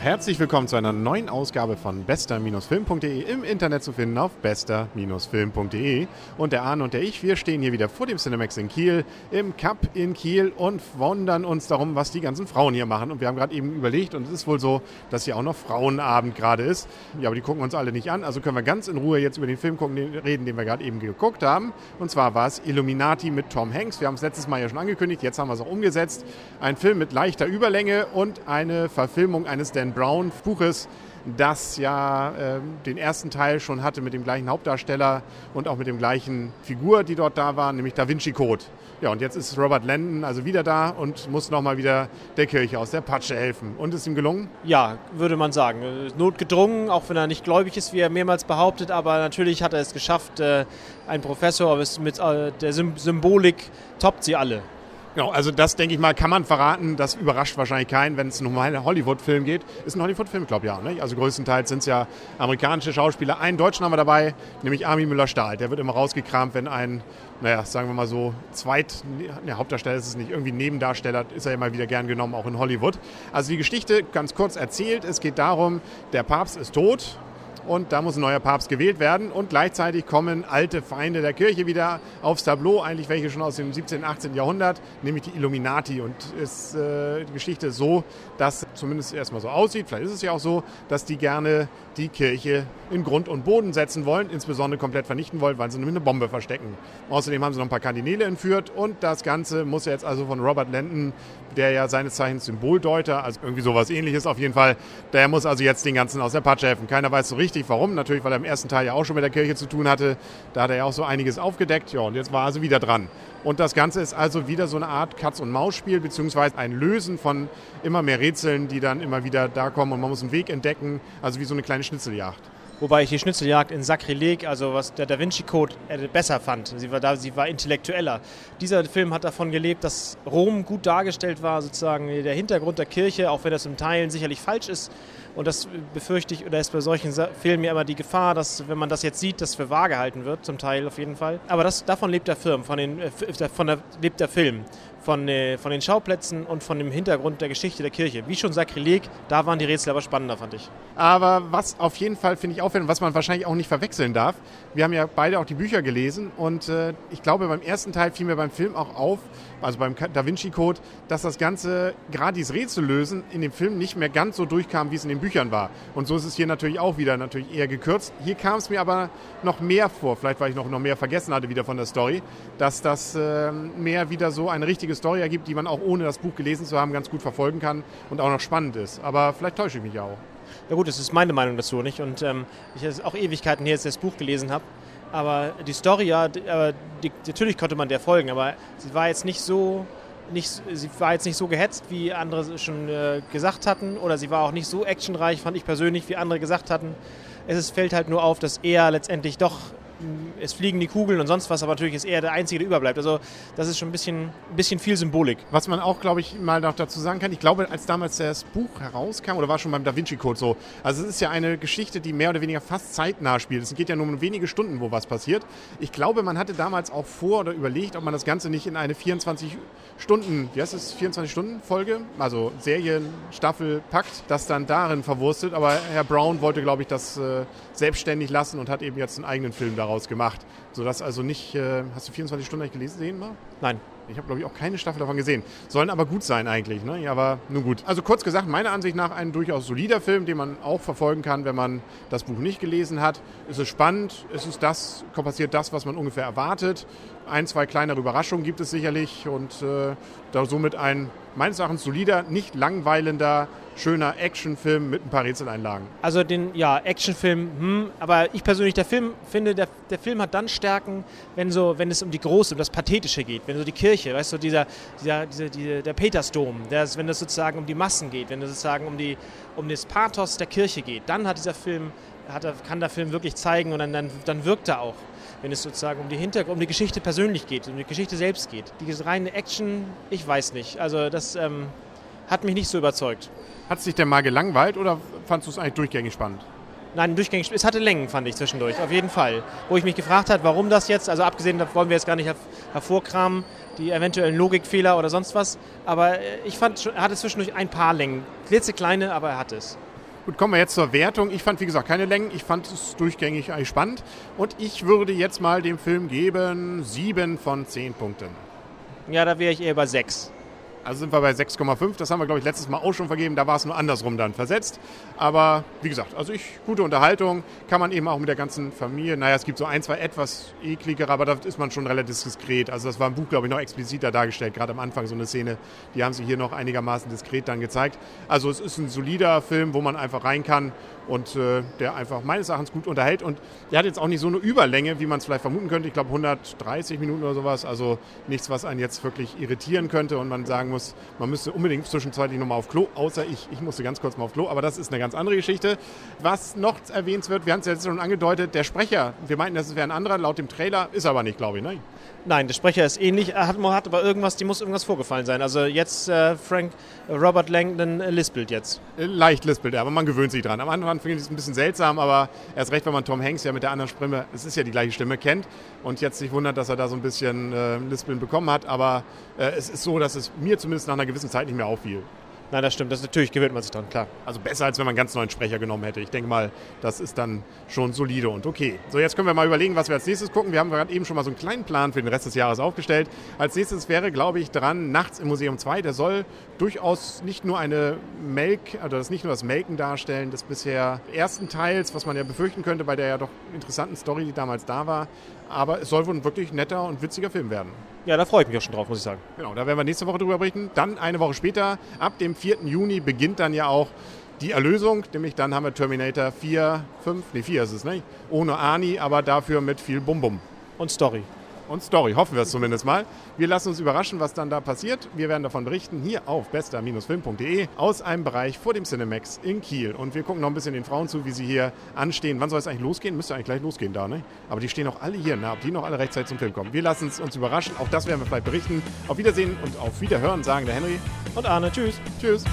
Herzlich willkommen zu einer neuen Ausgabe von bester-film.de im Internet zu finden auf bester-film.de. Und der Arne und der ich, wir stehen hier wieder vor dem Cinemax in Kiel, im Cup in Kiel und wundern uns darum, was die ganzen Frauen hier machen. Und wir haben gerade eben überlegt, und es ist wohl so, dass hier auch noch Frauenabend gerade ist. Ja, aber die gucken uns alle nicht an, also können wir ganz in Ruhe jetzt über den Film gucken, den, reden, den wir gerade eben geguckt haben. Und zwar war es Illuminati mit Tom Hanks. Wir haben es letztes Mal ja schon angekündigt, jetzt haben wir es auch umgesetzt. Ein Film mit leichter Überlänge und eine Verfilmung eines Dan Brown Buches, das ja äh, den ersten Teil schon hatte mit dem gleichen Hauptdarsteller und auch mit dem gleichen Figur, die dort da war, nämlich Da Vinci Code. Ja, und jetzt ist Robert Landon also wieder da und muss nochmal wieder der Kirche aus der Patsche helfen. Und ist ihm gelungen? Ja, würde man sagen. Notgedrungen, auch wenn er nicht gläubig ist, wie er mehrmals behauptet, aber natürlich hat er es geschafft. Äh, ein Professor mit äh, der Symbolik toppt sie alle. Genau, also das denke ich mal, kann man verraten. Das überrascht wahrscheinlich keinen, wenn es um einen Hollywood-Film geht. Ist ein Hollywood-Film, glaube ich, ja. Ne? Also größtenteils sind es ja amerikanische Schauspieler. Einen Deutschen haben wir dabei, nämlich Armin Müller-Stahl. Der wird immer rausgekramt, wenn ein, naja, sagen wir mal so, Zweit, ne, Hauptdarsteller ist es nicht, irgendwie Nebendarsteller, ist er immer wieder gern genommen, auch in Hollywood. Also die Geschichte, ganz kurz erzählt, es geht darum, der Papst ist tot, und da muss ein neuer Papst gewählt werden und gleichzeitig kommen alte Feinde der Kirche wieder aufs Tableau, eigentlich welche schon aus dem 17., 18. Jahrhundert, nämlich die Illuminati und ist äh, die Geschichte so, dass zumindest erstmal so aussieht, vielleicht ist es ja auch so, dass die gerne die Kirche in Grund und Boden setzen wollen, insbesondere komplett vernichten wollen, weil sie nämlich eine Bombe verstecken. Außerdem haben sie noch ein paar Kardinäle entführt und das Ganze muss jetzt also von Robert Landon, der ja seines Zeichens Symboldeuter, also irgendwie sowas ähnliches auf jeden Fall, der muss also jetzt den ganzen aus der Patsche helfen. Keiner weiß so richtig warum, natürlich weil er im ersten Teil ja auch schon mit der Kirche zu tun hatte, da hat er ja auch so einiges aufgedeckt, ja und jetzt war er also wieder dran. Und das Ganze ist also wieder so eine Art Katz-und-Maus-Spiel, beziehungsweise ein Lösen von immer mehr Rätseln, die dann immer wieder da kommen und man muss einen Weg entdecken, also wie so eine kleine Schnitzeljagd. Wobei ich die Schnitzeljagd in Sakrileg, also was der Da Vinci Code, äh, besser fand. Sie war, da, sie war intellektueller. Dieser Film hat davon gelebt, dass Rom gut dargestellt war, sozusagen der Hintergrund der Kirche, auch wenn das in Teilen sicherlich falsch ist. Und das befürchte ich, oder ist bei solchen Filmen ja immer die Gefahr, dass, wenn man das jetzt sieht, das für wahr gehalten wird, zum Teil auf jeden Fall. Aber das, davon lebt der Film, von den, äh, von der, lebt der Film von, äh, von den Schauplätzen und von dem Hintergrund der Geschichte der Kirche. Wie schon Sakrileg, da waren die Rätsel aber spannender, fand ich. Aber was auf jeden Fall, finde ich, auffällt, was man wahrscheinlich auch nicht verwechseln darf, wir haben ja beide auch die Bücher gelesen und äh, ich glaube, beim ersten Teil fiel mir beim Film auch auf, also beim Da Vinci Code, dass das Ganze, gerade dieses Rätsel lösen, in dem Film nicht mehr ganz so durchkam, wie es in den Büchern war. Und so ist es hier natürlich auch wieder natürlich eher gekürzt. Hier kam es mir aber noch mehr vor, vielleicht weil ich noch, noch mehr vergessen hatte wieder von der Story, dass das äh, mehr wieder so eine richtige Story ergibt, die man auch ohne das Buch gelesen zu haben ganz gut verfolgen kann und auch noch spannend ist. Aber vielleicht täusche ich mich ja auch. Ja gut, das ist meine Meinung dazu, nicht? Und ähm, ich auch Ewigkeiten her, als ich das Buch gelesen habe. Aber die Story, ja, die, die, natürlich konnte man der folgen, aber sie war jetzt nicht so, nicht, sie war jetzt nicht so gehetzt, wie andere schon äh, gesagt hatten, oder sie war auch nicht so actionreich, fand ich persönlich, wie andere gesagt hatten. Es ist, fällt halt nur auf, dass er letztendlich doch es fliegen die Kugeln und sonst was, aber natürlich ist er der Einzige, der überbleibt. Also das ist schon ein bisschen, ein bisschen viel Symbolik. Was man auch, glaube ich, mal noch dazu sagen kann, ich glaube, als damals das Buch herauskam, oder war schon beim Da Vinci Code so, also es ist ja eine Geschichte, die mehr oder weniger fast zeitnah spielt. Es geht ja nur um wenige Stunden, wo was passiert. Ich glaube, man hatte damals auch vor oder überlegt, ob man das Ganze nicht in eine 24 Stunden, wie heißt es, 24 Stunden Folge, also Serienstaffel packt, das dann darin verwurstet. Aber Herr Brown wollte, glaube ich, das äh, selbstständig lassen und hat eben jetzt einen eigenen Film daraus daraus gemacht. Sodass also nicht, äh, hast du 24 Stunden eigentlich gelesen sehen mal? Nein. Ich habe, glaube ich, auch keine Staffel davon gesehen. Sollen aber gut sein eigentlich, ne? Aber nun gut. Also kurz gesagt, meiner Ansicht nach ein durchaus solider Film, den man auch verfolgen kann, wenn man das Buch nicht gelesen hat. Es ist spannend, es ist das, passiert das, was man ungefähr erwartet. Ein, zwei kleinere Überraschungen gibt es sicherlich und äh, da somit ein meines Erachtens solider, nicht langweilender, schöner Actionfilm mit ein paar Rätseleinlagen. Also den, ja, Actionfilm, hm, aber ich persönlich, der Film, finde, der, der Film hat dann Stärken, wenn so, wenn es um die Große, um das Pathetische geht, wenn so die Kirche, weißt du, dieser, dieser, dieser, dieser der Petersdom, der, wenn es sozusagen um die Massen geht, wenn es sozusagen um, die, um das Pathos der Kirche geht, dann hat dieser Film, hat, kann der Film wirklich zeigen und dann, dann, dann wirkt er auch wenn es sozusagen um die Hintergrund, um die Geschichte persönlich geht, um die Geschichte selbst geht. Diese reine Action, ich weiß nicht. Also das ähm, hat mich nicht so überzeugt. Hat es dich denn mal gelangweilt oder fandest du es eigentlich durchgängig spannend? Nein, durchgängig. Es hatte Längen, fand ich zwischendurch, auf jeden Fall. Wo ich mich gefragt habe, warum das jetzt, also abgesehen, da wollen wir jetzt gar nicht hervorkramen, die eventuellen Logikfehler oder sonst was. Aber äh, ich fand, er hatte zwischendurch ein paar Längen. Klitzekleine, aber er hat es. Gut, kommen wir jetzt zur Wertung. Ich fand, wie gesagt, keine Längen. Ich fand es durchgängig eigentlich spannend. Und ich würde jetzt mal dem Film geben sieben von zehn Punkten. Ja, da wäre ich eher bei sechs. Also sind wir bei 6,5. Das haben wir, glaube ich, letztes Mal auch schon vergeben. Da war es nur andersrum dann versetzt. Aber wie gesagt, also ich, gute Unterhaltung. Kann man eben auch mit der ganzen Familie. Naja, es gibt so ein, zwei etwas ekligere, aber da ist man schon relativ diskret. Also das war im Buch, glaube ich, noch expliziter dargestellt. Gerade am Anfang so eine Szene. Die haben sie hier noch einigermaßen diskret dann gezeigt. Also es ist ein solider Film, wo man einfach rein kann und äh, der einfach meines Erachtens gut unterhält. Und der hat jetzt auch nicht so eine Überlänge, wie man es vielleicht vermuten könnte. Ich glaube 130 Minuten oder sowas. Also nichts, was einen jetzt wirklich irritieren könnte und man sagen muss, man müsste unbedingt zwischenzeitlich nochmal auf Klo, außer ich, ich musste ganz kurz mal auf Klo, aber das ist eine ganz andere Geschichte. Was noch erwähnt wird, wir haben es jetzt schon angedeutet, der Sprecher, wir meinten, das wäre ein anderer, laut dem Trailer, ist aber nicht, glaube ich, ne? Nein, der Sprecher ist ähnlich, er hat, hat aber irgendwas, die muss irgendwas vorgefallen sein. Also jetzt äh, Frank, äh, Robert Langdon äh, lispelt jetzt. Äh, leicht lispelt er, aber man gewöhnt sich dran. Am Anfang finde ich es ein bisschen seltsam, aber erst recht, wenn man Tom Hanks ja mit der anderen Stimme, es ist ja die gleiche Stimme, kennt und jetzt sich wundert, dass er da so ein bisschen äh, Lispeln bekommen hat. Aber äh, es ist so, dass es mir zumindest nach einer gewissen Zeit nicht mehr auffiel. Nein, das stimmt. Das natürlich gewöhnt man sich dran, klar. Also besser, als wenn man einen ganz neuen Sprecher genommen hätte. Ich denke mal, das ist dann schon solide und okay. So, jetzt können wir mal überlegen, was wir als nächstes gucken. Wir haben gerade eben schon mal so einen kleinen Plan für den Rest des Jahres aufgestellt. Als nächstes wäre, glaube ich, dran Nachts im Museum 2. Der soll durchaus nicht nur eine Melk, also das nicht nur das Melken darstellen des bisher ersten Teils, was man ja befürchten könnte bei der ja doch interessanten Story, die damals da war. Aber es soll wohl ein wirklich netter und witziger Film werden. Ja, da freue ich mich auch schon drauf, muss ich sagen. Genau, da werden wir nächste Woche drüber berichten. Dann eine Woche später, ab dem 4. Juni, beginnt dann ja auch die Erlösung. Nämlich dann haben wir Terminator 4, 5, nee 4 ist es, nicht? Ohne Ani, aber dafür mit viel Bum-Bum. Und Story und Story. Hoffen wir es zumindest mal. Wir lassen uns überraschen, was dann da passiert. Wir werden davon berichten hier auf bester-film.de aus einem Bereich vor dem Cinemax in Kiel. Und wir gucken noch ein bisschen den Frauen zu, wie sie hier anstehen. Wann soll es eigentlich losgehen? Müsste eigentlich gleich losgehen da, ne? Aber die stehen auch alle hier, ne? ob die noch alle rechtzeitig zum Film kommen. Wir lassen es uns überraschen. Auch das werden wir vielleicht berichten. Auf Wiedersehen und auf Wiederhören sagen der Henry und Arne. Tschüss. Tschüss.